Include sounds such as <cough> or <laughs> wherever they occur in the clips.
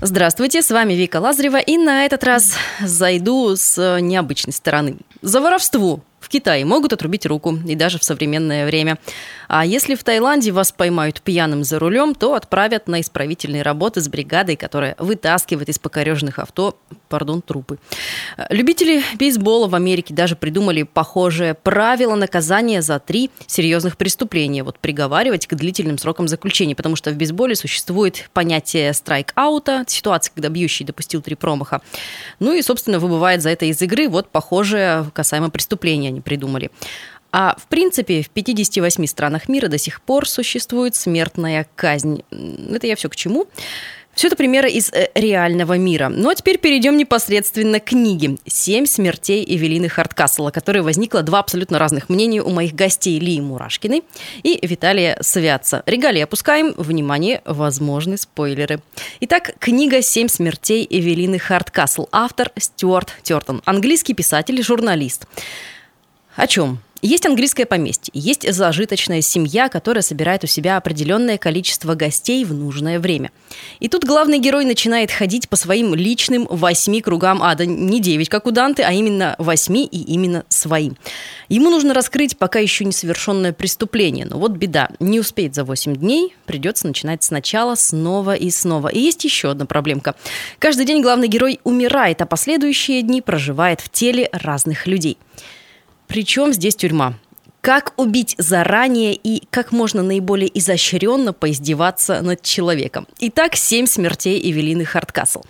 Здравствуйте, с вами Вика Лазарева, и на этот раз зайду с необычной стороны. За воровство в Китае могут отрубить руку, и даже в современное время. А если в Таиланде вас поймают пьяным за рулем, то отправят на исправительные работы с бригадой, которая вытаскивает из покореженных авто, пардон, трупы. Любители бейсбола в Америке даже придумали похожее правило наказания за три серьезных преступления. Вот приговаривать к длительным срокам заключения, потому что в бейсболе существует понятие страйк-аута, ситуация, когда бьющий допустил три промаха. Ну и, собственно, выбывает за это из игры. Вот похожее касаемо преступления они придумали. А в принципе в 58 странах мира до сих пор существует смертная казнь. Это я все к чему? Все это примеры из э, реального мира. Ну а теперь перейдем непосредственно к книге «Семь смертей Эвелины Хардкассела», которая возникла два абсолютно разных мнения у моих гостей Лии Мурашкиной и Виталия Святца. Регалии опускаем. Внимание, возможны спойлеры. Итак, книга «Семь смертей Эвелины Хардкассел». Автор Стюарт Тертон. Английский писатель, журналист. О чем? Есть английское поместье, есть зажиточная семья, которая собирает у себя определенное количество гостей в нужное время. И тут главный герой начинает ходить по своим личным восьми кругам ада. Не девять, как у Данты, а именно восьми и именно своим. Ему нужно раскрыть пока еще несовершенное преступление. Но вот беда, не успеет за 8 дней, придется начинать сначала, снова и снова. И есть еще одна проблемка. Каждый день главный герой умирает, а последующие дни проживает в теле разных людей. Причем здесь тюрьма? Как убить заранее и как можно наиболее изощренно поиздеваться над человеком? Итак, семь смертей Эвелины Хардкасл.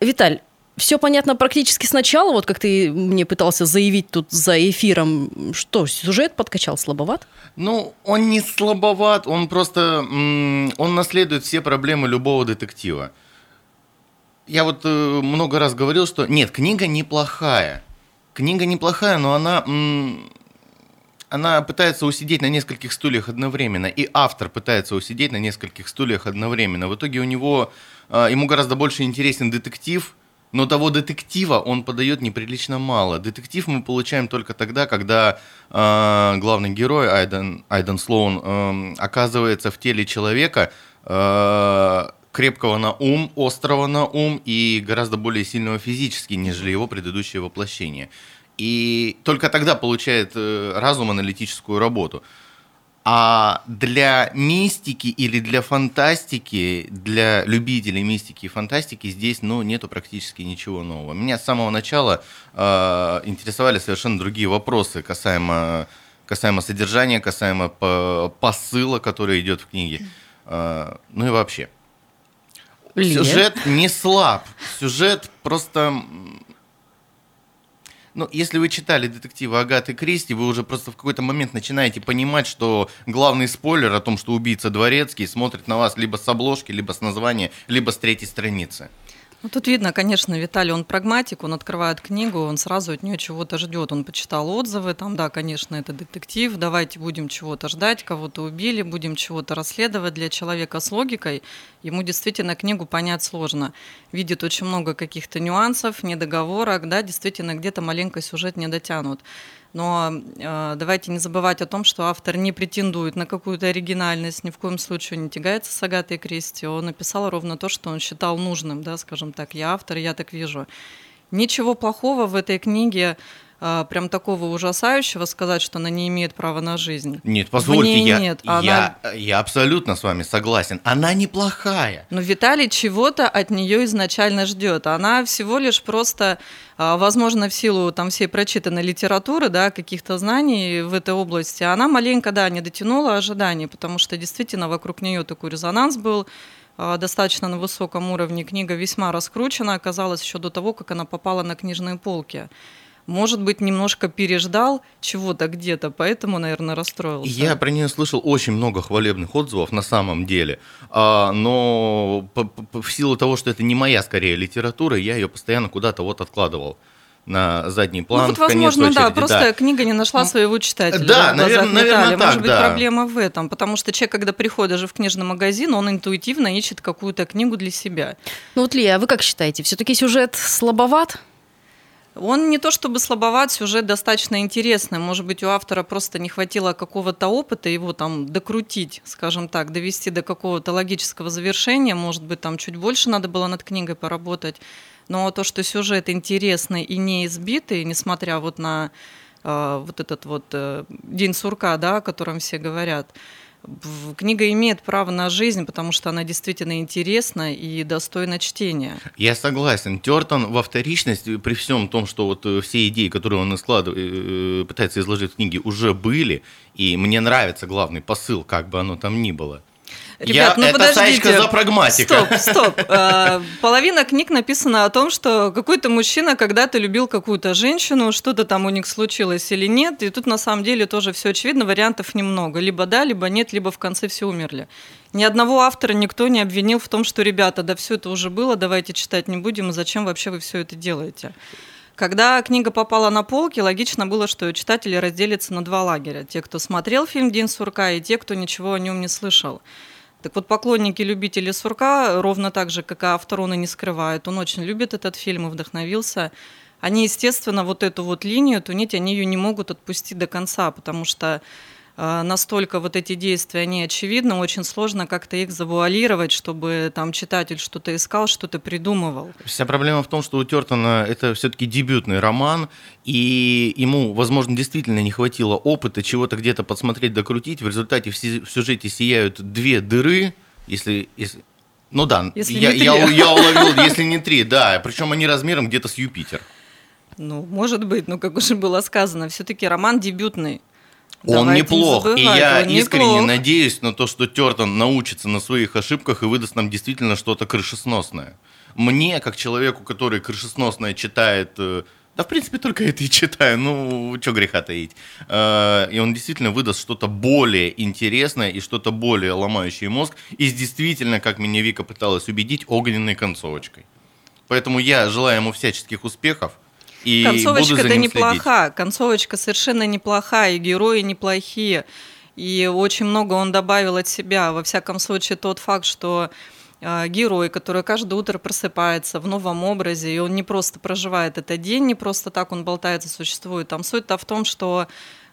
Виталь, все понятно практически сначала, вот как ты мне пытался заявить тут за эфиром. Что, сюжет подкачал слабоват? Ну, он не слабоват, он просто, он наследует все проблемы любого детектива. Я вот э, много раз говорил, что нет, книга неплохая. Книга неплохая, но она, она пытается усидеть на нескольких стульях одновременно, и автор пытается усидеть на нескольких стульях одновременно. В итоге у него, э, ему гораздо больше интересен детектив, но того детектива он подает неприлично мало. Детектив мы получаем только тогда, когда э, главный герой Айден, Айден Слоун э, оказывается в теле человека, э, крепкого на ум, острого на ум и гораздо более сильного физически, нежели его предыдущее воплощение. И только тогда получает э, разум аналитическую работу. А для мистики или для фантастики, для любителей мистики и фантастики здесь ну, нету практически ничего нового. Меня с самого начала э, интересовали совершенно другие вопросы касаемо, касаемо содержания, касаемо по- посыла, который идет в книге. Э, ну и вообще. Лия? Сюжет не слаб. Сюжет просто... Ну, если вы читали детективы Агаты Кристи, вы уже просто в какой-то момент начинаете понимать, что главный спойлер о том, что убийца дворецкий, смотрит на вас либо с обложки, либо с названия, либо с третьей страницы. Ну, тут видно, конечно, Виталий, он прагматик, он открывает книгу, он сразу от нее чего-то ждет. Он почитал отзывы, там, да, конечно, это детектив, давайте будем чего-то ждать, кого-то убили, будем чего-то расследовать. Для человека с логикой ему действительно книгу понять сложно. Видит очень много каких-то нюансов, недоговорок, да, действительно где-то маленько сюжет не дотянут. Но э, давайте не забывать о том, что автор не претендует на какую-то оригинальность, ни в коем случае не тягается с Агатой Кристи. Он написал ровно то, что он считал нужным, да, скажем так, я автор, я так вижу. Ничего плохого в этой книге, прям такого ужасающего сказать, что она не имеет права на жизнь. Нет, позвольте, я, нет. я, Она- я абсолютно с вами согласен. Она неплохая. Но Виталий чего-то от нее изначально ждет. Она всего лишь просто, а, возможно, в силу там всей прочитанной литературы, да, каких-то знаний в этой области, она маленько, да, не дотянула ожиданий, потому что действительно вокруг нее такой резонанс был а, достаточно на высоком уровне. Книга весьма раскручена, оказалось еще до того, как она попала на книжные полки. Может быть, немножко переждал чего-то где-то, поэтому, наверное, расстроился. Я про нее слышал очень много хвалебных отзывов на самом деле, А, но в силу того, что это не моя скорее литература, я ее постоянно куда-то вот откладывал на задний план. ну вот, возможно, да, очереди, просто книга не нашла своего читателя. Да, в глазах наверно- наверно, Виталия. так, Может быть, да. проблема в этом, потому что человек, когда приходит даже в книжный магазин, он интуитивно ищет какую-то книгу для себя. Ну вот, Лия, а вы как считаете, все-таки сюжет слабоват? Он не то чтобы слабоват, сюжет достаточно интересный. Может быть, у автора просто не хватило какого-то опыта его там докрутить, скажем так, довести до какого-то логического завершения. Может быть, там чуть больше надо было над книгой поработать. Но то, что сюжет интересный и не избитый, несмотря вот на э, вот этот вот э, день сурка, да, о котором все говорят, книга имеет право на жизнь, потому что она действительно интересна и достойна чтения. Я согласен. Тертон во вторичность, э, при всем том, что вот э, все идеи, которые он складывает, э, пытается изложить в книге, уже были, и мне нравится главный посыл, как бы оно там ни было. Ребят, Я- ну это подождите. За прагматика. Стоп, стоп. А, Половина книг написана о том, что какой-то мужчина когда-то любил какую-то женщину, что-то там у них случилось или нет. И тут на самом деле тоже все очевидно, вариантов немного. Либо да, либо нет, либо в конце все умерли. Ни одного автора никто не обвинил в том, что, ребята, да все это уже было, давайте читать не будем, и зачем вообще вы все это делаете. Когда книга попала на полки, логично было, что читатели разделятся на два лагеря. Те, кто смотрел фильм «День сурка», и те, кто ничего о нем не слышал. Так вот, поклонники, любители сурка, ровно так же, как и автор, он и не скрывает. Он очень любит этот фильм и вдохновился. Они, естественно, вот эту вот линию, эту нить, они ее не могут отпустить до конца, потому что настолько вот эти действия, они очевидны, очень сложно как-то их завуалировать, чтобы там читатель что-то искал, что-то придумывал. Вся проблема в том, что у Тертона это все-таки дебютный роман, и ему, возможно, действительно не хватило опыта чего-то где-то подсмотреть, докрутить. В результате в сюжете сияют две дыры, если... если ну да, Если я, я, я уловил, если не три, да. Причем они размером где-то с Юпитер. Ну, может быть, но как уже было сказано, все-таки роман дебютный. Он Давайте не неплох, и забывать, я он искренне неплох. надеюсь на то, что Тертон научится на своих ошибках и выдаст нам действительно что-то крышесносное. Мне, как человеку, который крышесносное читает, э, да, в принципе, только это и читаю, ну, что греха таить, э, и он действительно выдаст что-то более интересное и что-то более ломающее мозг, и действительно, как меня Вика пыталась убедить, огненной концовочкой. Поэтому я желаю ему всяческих успехов, и буду Концовочка за да ним следить. неплоха. Концовочка совершенно неплохая, и герои неплохие. И очень много он добавил от себя. Во всяком случае, тот факт, что э, герой, который каждое утро просыпается в новом образе, и он не просто проживает этот день, не просто так он болтается, существует. Там суть-то в том, что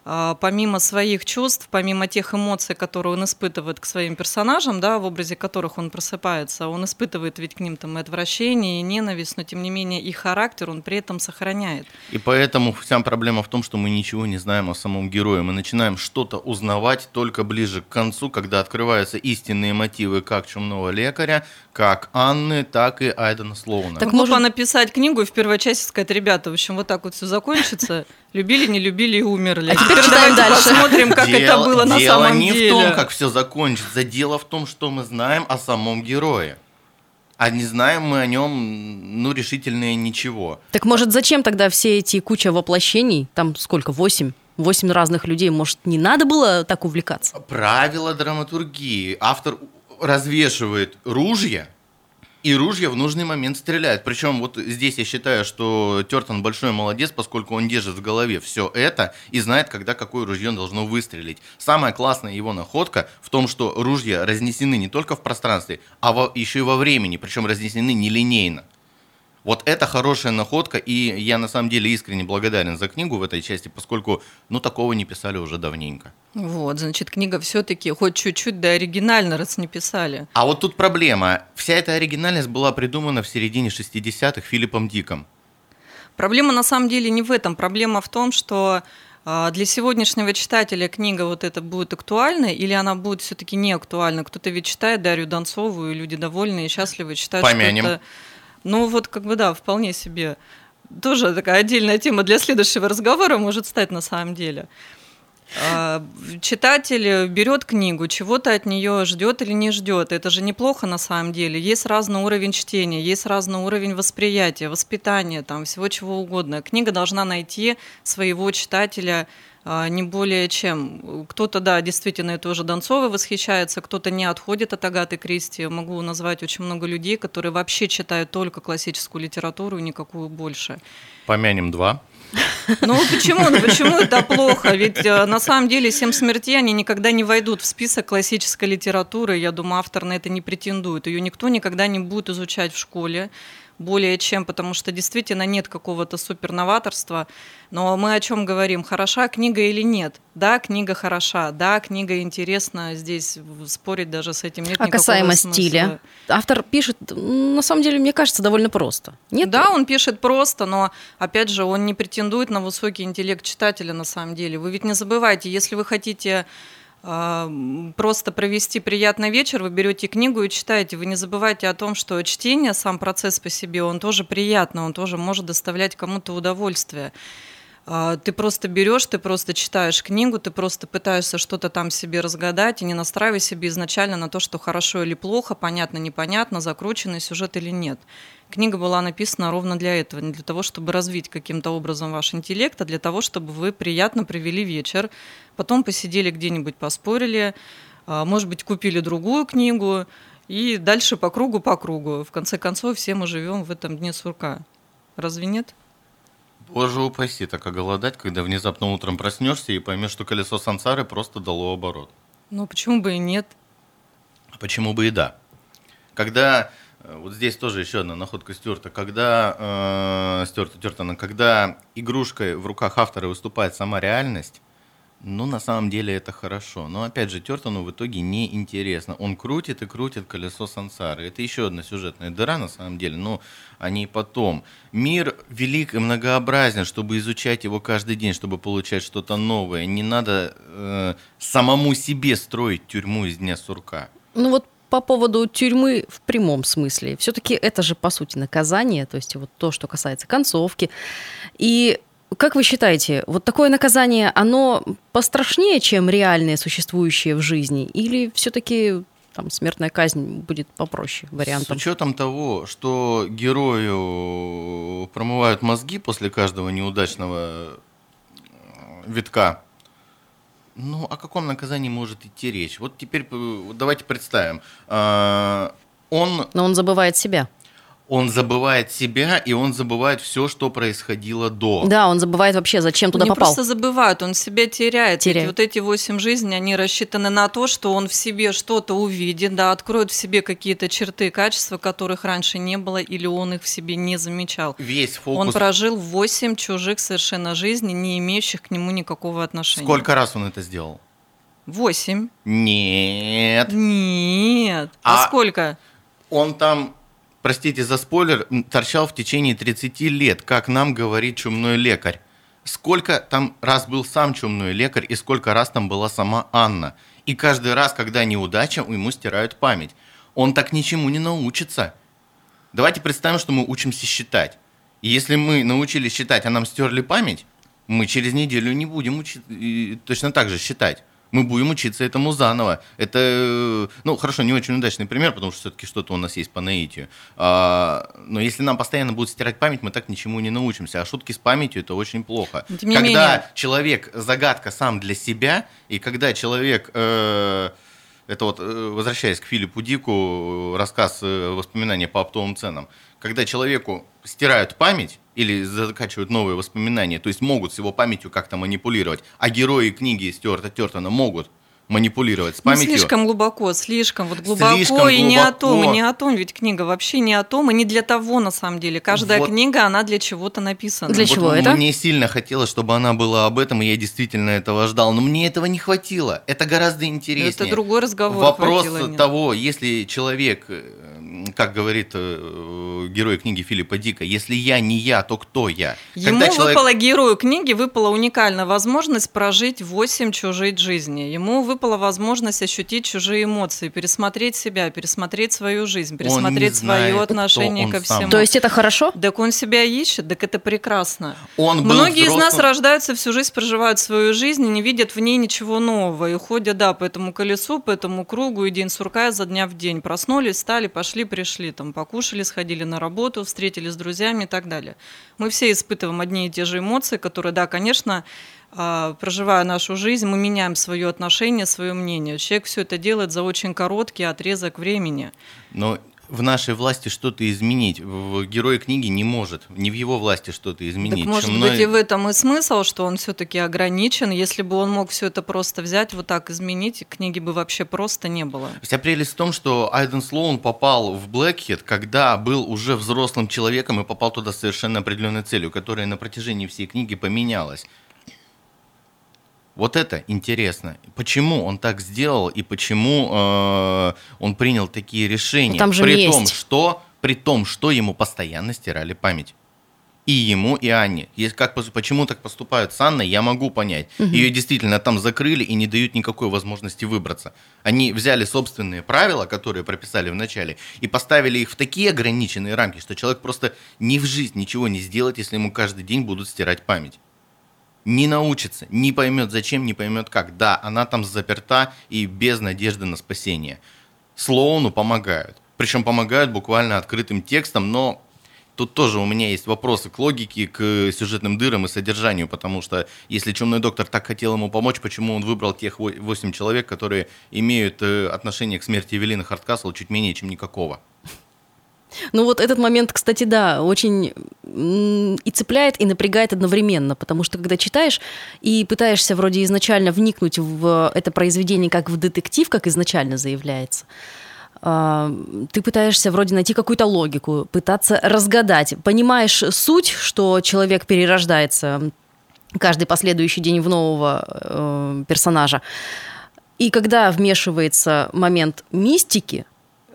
помимо своих чувств, помимо тех эмоций, которые он испытывает к своим персонажам, да, в образе которых он просыпается, он испытывает ведь к ним там и отвращение, и ненависть, но тем не менее их характер он при этом сохраняет. И поэтому вся проблема в том, что мы ничего не знаем о самом герое. Мы начинаем что-то узнавать только ближе к концу, когда открываются истинные мотивы как чумного лекаря, как Анны, так и Айдена Слоуна. Так Так может- написать книгу и в первой части сказать, ребята, в общем, вот так вот все закончится. <laughs> Любили, не любили и умерли. А теперь читаем давайте дальше. посмотрим, как это Дело- было на дело самом не деле. в том, как все закончится. Дело в том, что мы знаем о самом герое. А не знаем мы о нем, ну, решительно ничего. Так может, зачем тогда все эти куча воплощений? Там сколько? Восемь? Восемь разных людей. Может, не надо было так увлекаться? Правила драматургии. Автор развешивает ружья, и ружья в нужный момент стреляют. Причем вот здесь я считаю, что Тертон большой молодец, поскольку он держит в голове все это и знает, когда какое ружье должно выстрелить. Самая классная его находка в том, что ружья разнесены не только в пространстве, а во- еще и во времени, причем разнесены нелинейно. Вот это хорошая находка, и я на самом деле искренне благодарен за книгу в этой части, поскольку, ну, такого не писали уже давненько. Вот, значит, книга все-таки хоть чуть-чуть, да оригинально, раз не писали. А вот тут проблема. Вся эта оригинальность была придумана в середине 60-х Филиппом Диком. Проблема на самом деле не в этом. Проблема в том, что а, для сегодняшнего читателя книга вот эта будет актуальна или она будет все-таки не актуальна. Кто-то ведь читает Дарью Донцову, и люди довольны и счастливы считают, Помянем. что это... Ну вот как бы да, вполне себе. Тоже такая отдельная тема для следующего разговора может стать на самом деле. А, Читатель берет книгу, чего-то от нее ждет или не ждет. Это же неплохо на самом деле. Есть разный уровень чтения, есть разный уровень восприятия, воспитания, там всего чего угодно. Книга должна найти своего читателя а, не более чем. Кто-то, да, действительно, это уже Донцовой восхищается, кто-то не отходит от Агаты Кристи. Могу назвать очень много людей, которые вообще читают только классическую литературу и никакую больше. Помянем два. Ну почему? Ну почему это плохо? Ведь э, на самом деле «Семь смертей» они никогда не войдут в список классической литературы. Я думаю, автор на это не претендует. Ее никто никогда не будет изучать в школе более чем, потому что действительно нет какого-то суперноваторства. Но мы о чем говорим? Хороша книга или нет? Да, книга хороша, да, книга интересна. Здесь спорить даже с этим нет А никакого касаемо смысла. стиля, автор пишет, на самом деле, мне кажется, довольно просто. Нет? Да, он пишет просто, но опять же, он не претендует на высокий интеллект читателя на самом деле. Вы ведь не забывайте, если вы хотите просто провести приятный вечер, вы берете книгу и читаете. Вы не забывайте о том, что чтение, сам процесс по себе, он тоже приятный, он тоже может доставлять кому-то удовольствие. А, Ты просто берешь, ты просто читаешь книгу, ты просто пытаешься что-то там себе разгадать и не настраивай себе изначально на то, что хорошо или плохо, понятно, непонятно, закрученный сюжет или нет. Книга была написана ровно для этого, не для того, чтобы развить каким-то образом ваш интеллект, а для того, чтобы вы приятно провели вечер, потом посидели где-нибудь, поспорили, а, может быть, купили другую книгу, и дальше по кругу, по кругу. В конце концов, все мы живем в этом дне сурка. Разве нет? Боже упаси, так оголодать, когда внезапно утром проснешься и поймешь, что колесо сансары просто дало оборот. Ну, почему бы и нет? Почему бы и да? Когда, э, вот здесь тоже еще одна находка Стюарта, когда, э, Стюарта Тертона, когда игрушкой в руках автора выступает сама реальность, ну, на самом деле это хорошо. Но, опять же, Тертону в итоге не интересно. Он крутит и крутит колесо сансары. Это еще одна сюжетная дыра, на самом деле, но о ней потом. Мир велик и многообразен, чтобы изучать его каждый день, чтобы получать что-то новое. Не надо э, самому себе строить тюрьму из дня сурка. Ну вот по поводу тюрьмы в прямом смысле. Все-таки это же, по сути, наказание, то есть вот то, что касается концовки. И как вы считаете, вот такое наказание, оно пострашнее, чем реальные существующие в жизни? Или все-таки там смертная казнь будет попроще вариантом? С учетом того, что герою промывают мозги после каждого неудачного э, витка, ну, о каком наказании может идти речь? Вот теперь э, давайте представим. А, Он, Но он забывает себя. Он забывает себя, и он забывает все, что происходило до. Да, он забывает вообще, зачем туда не попал. просто забывают, он себя теряет. Ведь Теряет. вот эти восемь жизней, они рассчитаны на то, что он в себе что-то увидит, да, откроет в себе какие-то черты, качества, которых раньше не было, или он их в себе не замечал. Весь Он фокус. прожил восемь чужих совершенно жизней, не имеющих к нему никакого отношения. Сколько раз он это сделал? Восемь. Нет. Нет. А, А- сколько? Он там, простите за спойлер, торчал в течение 30 лет, как нам говорит чумной лекарь. Сколько там раз был сам чумной лекарь и сколько раз там была сама Анна. И каждый раз, когда неудача, ему стирают память. Он так ничему не научится. Давайте представим, что мы учимся считать. И если мы научились считать, а нам стерли память, мы через неделю не будем учи- точно так же считать. Мы будем учиться этому заново. Это, э, ну, хорошо, не очень удачный пример, потому что все-таки что-то у нас есть по наитию. А, но если нам постоянно будут стирать память, мы так ничему не научимся. А шутки с памятью это очень плохо. Но тем не когда менее. человек загадка сам для себя, и когда человек э, это вот, э, возвращаясь к Филиппу Дику, э, рассказ «Воспоминания по оптовым ценам». Когда человеку стирают память или закачивают новые воспоминания, то есть могут с его памятью как-то манипулировать, а герои книги Стюарта Тертона могут манипулировать с Ну, памятью. слишком глубоко, слишком вот глубоко Слишком и не о том, и глубоко. не о том, ведь книга вообще не о том, и не для того на самом деле. Каждая Вот. книга, она для чего-то написана. Для Вот чего это? Мне сильно хотелось, чтобы она была об этом, и я действительно этого ждал. Но мне этого не хватило. Это гораздо интереснее. Это другой разговор. Вопрос хватило, нет. того, если человек э, как говорит э, герой книги Филиппа Дика, если я не я, то кто я? Ему Когда человек- выпала герою книги, выпала уникальная возможность прожить 8 чужих жизней. Ему выпала возможность ощутить чужие эмоции, пересмотреть себя, пересмотреть свою жизнь, пересмотреть знает, свое отношение ко сам. всему. То есть это хорошо? Так он себя ищет, так это прекрасно. Он был Многие из нас взрослым- рождаются всю жизнь, проживают свою жизнь и не видят в ней ничего нового. И ходят, да, по этому колесу, по этому кругу, и день сурка изо дня в день. Проснулись, встали, пошли, пришли, там, покушали, сходили на работу, встретились с друзьями и так далее. Мы все испытываем одни и те же эмоции, которые, да, конечно, а, проживая нашу жизнь, мы меняем свое отношение, свое мнение. Человек все это делает за очень короткий отрезок времени. Но в нашей власти что-то изменить. Герой книги не может. Не в его власти что-то изменить. Так может Чем быть мной- и в этом и смысл, что он все-таки ограничен. Если бы он мог все это просто взять, вот так изменить, книги бы вообще просто не было. Вся прелесть в том, что Айден Слоун попал в Блэкхед, когда был уже взрослым человеком и попал туда с совершенно определенной целью, которая на протяжении всей книги поменялась. Вот это интересно. Почему он так сделал и почему э, он принял такие решения? Там же при том, что при том, что ему постоянно стирали память. И ему, и Анне. Есть как, почему так поступают с Анной, я могу понять. Ее действительно там закрыли и не дают никакой возможности выбраться. Они взяли собственные правила, которые прописали в начале, и поставили их в такие ограниченные рамки, что человек просто ни в жизнь ничего не сделает, если ему каждый день будут стирать память не научится, не поймет зачем, не поймет как. Да, она там заперта и без надежды на спасение. Слоуну помогают. Причем помогают буквально открытым текстом, но тут тоже у меня есть вопросы к логике, к сюжетным дырам и содержанию, потому что если Чумной доктор так хотел ему помочь, почему он выбрал тех 8 человек, которые имеют э, отношение к смерти Эвелины Харткасл чуть менее, чем никакого? Ну вот этот момент, кстати, да, очень и цепляет, и напрягает одновременно, потому что когда читаешь и пытаешься вроде изначально вникнуть в это произведение как в детектив, как изначально заявляется, а, ты пытаешься вроде найти какую-то логику, пытаться разгадать. Понимаешь суть, что человек перерождается каждый последующий день в нового э, персонажа. И когда вмешивается момент мистики,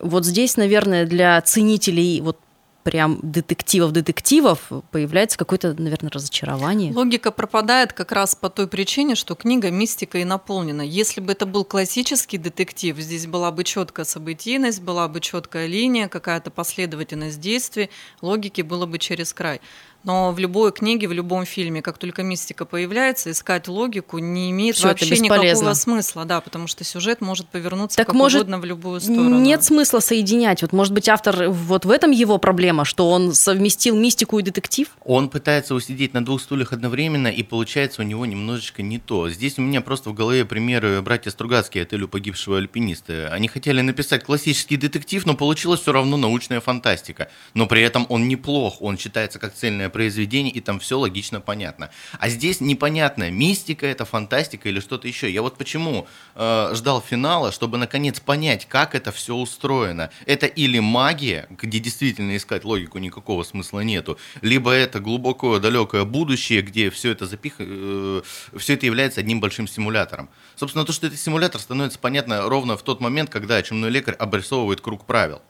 вот здесь, наверное, для ценителей вот прям детективов-детективов появляется какое-то, наверное, разочарование. Логика пропадает как раз по той причине, что книга мистикой наполнена. Если бы это был классический детектив, здесь была бы четкая событийность, была бы четкая линия, какая-то последовательность действий, логики было бы через край. Но в любой книге, в любом фильме, как только мистика появляется, искать логику не имеет Всё, вообще никакого смысла, да, потому что сюжет может повернуться Так как может, угодно в любую сторону. Нет смысла соединять. Вот, может быть, автор, вот в этом его проблема, что он совместил мистику и детектив? Он пытается усидеть на двух стульях одновременно, и получается у него немножечко не то. Здесь у меня просто в голове примеры братья Стругацкие «Отелю погибшего альпиниста». Они хотели написать классический детектив, но получилось все равно научная фантастика. Но при этом он неплох, он считается как цельное произведение, и там все логично понятно. А здесь непонятно, мистика это фантастика или что-то еще. Я вот почему э, ждал финала, чтобы наконец понять, как это все устроено. Это или магия, где действительно искать логику никакого смысла нету, либо это глубокое далекое будущее, где все это запих... э, все это является одним большим симулятором. Собственно, то, что это симулятор, становится понятно ровно в тот момент, когда чумной лекарь обрисовывает круг правил.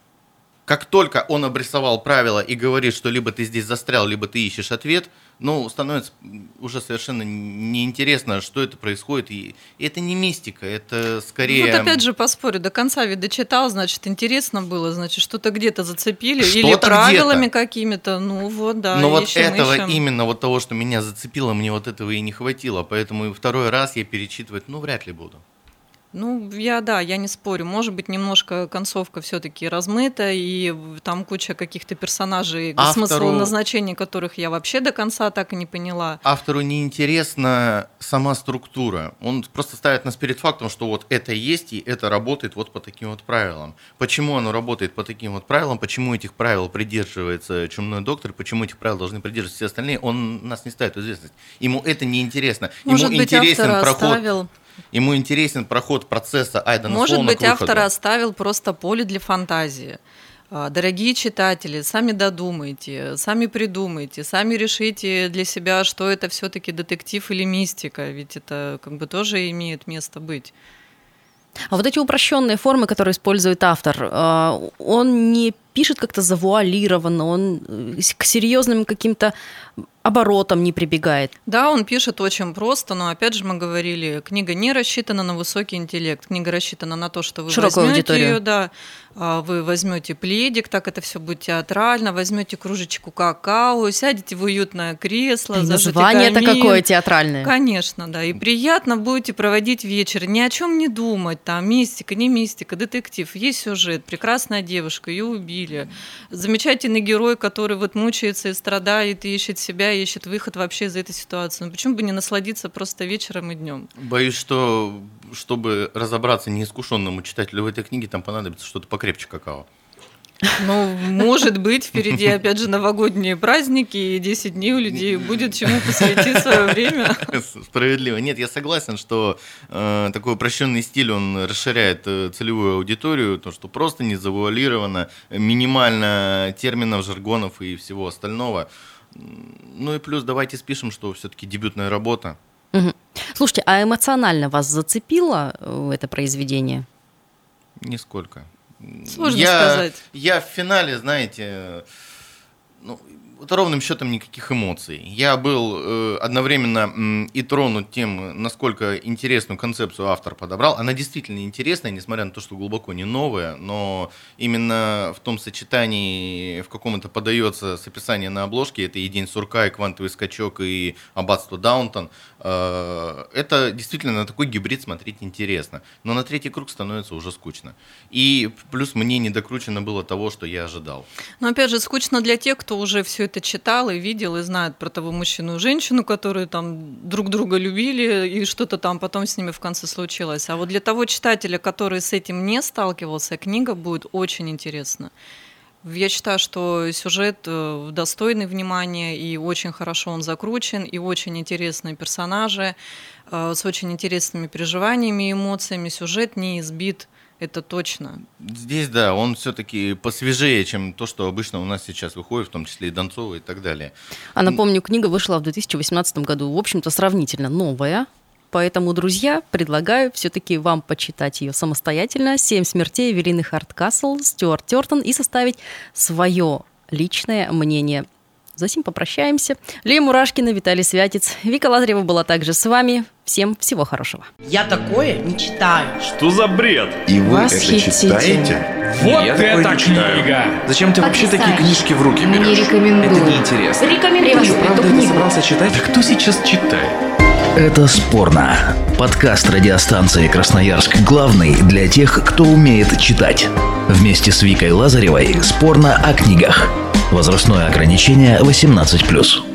Как только он обрисовал правила и говорит, что либо ты здесь застрял, либо ты ищешь ответ, ну, становится уже совершенно неинтересно, что это происходит. И это не мистика, это скорее... Вот опять же поспорю, до конца ведь дочитал, значит, интересно было, значит, что-то где-то зацепили, или Что-то правилами какими-то, ну вот, да, Но вот ищем, этого ищем. именно, вот того, что меня зацепило, мне вот этого и не хватило. Поэтому и второй раз я перечитывать, ну, вряд ли буду. Ну, я, да, я не спорю. Может быть, немножко концовка все-таки размыта, и там куча каких-то персонажей, Автору- смысл назначения которых я вообще до конца так и не поняла. Автору неинтересна сама структура. Он просто ставит нас перед фактом, что вот это есть и это работает вот по таким вот правилам. Почему оно работает по таким вот правилам, почему этих правил придерживается чумной доктор, почему этих правил должны придерживаться все остальные, он нас не ставит в известность. Ему это не интересно. Может Ему быть, интересен автора проход. оставил, Ему интересен проход процесса Айдена может Слоуна быть, автора оставил просто поле для фантазии. А, Дорогие читатели, сами додумайте, сами придумайте, сами решите для себя, что это все-таки детектив или мистика, ведь это как бы тоже имеет место быть. А вот эти упрощенные формы, которые использует автор, э, он не пишет как-то завуалированно, он э, к серьезным каким-то оборотам не прибегает. Да, он пишет очень просто, но опять же мы говорили, книга не рассчитана на высокий интеллект, книга рассчитана на то, что вы Широкую возьмете аудиторию. ее, да, а, вы возьмете пледик, так это все будет театрально, возьмете кружечку какао, сядете в уютное кресло, И название-то камин. какое театральное. Конечно, да. И приятно будете проводить вечер. Ни о чем не думать. Там мистика, не мистика, детектив. Есть сюжет. Прекрасная девушка, ее убили. Замечательный герой, который вот мучается и страдает, и ищет себя, и ищет выход вообще из этой ситуации. Ну почему бы не насладиться просто вечером и днем? Боюсь, что чтобы разобраться неискушенному читателю в этой книге, там понадобится что-то покрепче какао. Ну, может быть, впереди опять же новогодние праздники, и 10 дней у людей будет чему посвятить свое время. <laughs> Справедливо. Нет, я согласен, что э, такой упрощенный стиль, он расширяет э, целевую аудиторию, то, что просто не завуалировано, минимально терминов, жаргонов и всего остального. Ну и плюс давайте спишем, что все-таки дебютная работа. Мгм. Слушайте, а эмоционально вас зацепило э, это произведение? Нисколько. Сложно я, сказать. Я в финале, знаете, ну, вот ровным счетом никаких эмоций. Я был э, одновременно м, и тронут тем, насколько интересную концепцию автор подобрал. Она действительно интересная, несмотря на то, что глубоко не новая, но именно в том сочетании, в каком это подается с описания на обложке, это и День сурка, и Квантовый скачок, и Аббатство Даунтон, э, это действительно на такой гибрид смотреть интересно. Но на третий круг становится уже скучно. И плюс мне не докручено было того, что я ожидал. Но опять же, скучно для тех, кто уже все это читал и видел, и знает про того мужчину и женщину, которые там друг друга любили, и что-то там потом с ними в конце случилось. А вот для того читателя, который с этим не сталкивался, книга будет очень интересна. Я считаю, что сюжет э, достойный внимания, и очень хорошо он закручен, и очень интересные персонажи, э, с очень интересными переживаниями и эмоциями. Сюжет не избит, это точно. Здесь, да, он все-таки посвежее, чем то, что обычно у нас сейчас выходит, в том числе и Донцова и так далее. А напомню, книга вышла в 2018 году, в общем-то, сравнительно новая. Поэтому, друзья, предлагаю все-таки вам почитать ее самостоятельно. «Семь смертей» Эвелины Хардкасл, Стюарт Тертон и составить свое личное мнение. Затем попрощаемся. Лея Мурашкина, Виталий Святец. Вика Лазарева была также с вами. Всем всего хорошего. Я такое не читаю. Что за бред? И вы Восхитительно. это читаете? Вот Я это не читаю. книга! Зачем ты вообще такие книжки в руки Не берешь? рекомендую. Это неинтересно. Рекомендую Ты что, правда это книгу. собрался читать? Да кто сейчас читает? Это «Спорно». Подкаст радиостанции «Красноярск» главный для тех, кто умеет читать. Вместе с Викой Лазаревой «Спорно о книгах». Возрастное ограничение 18+.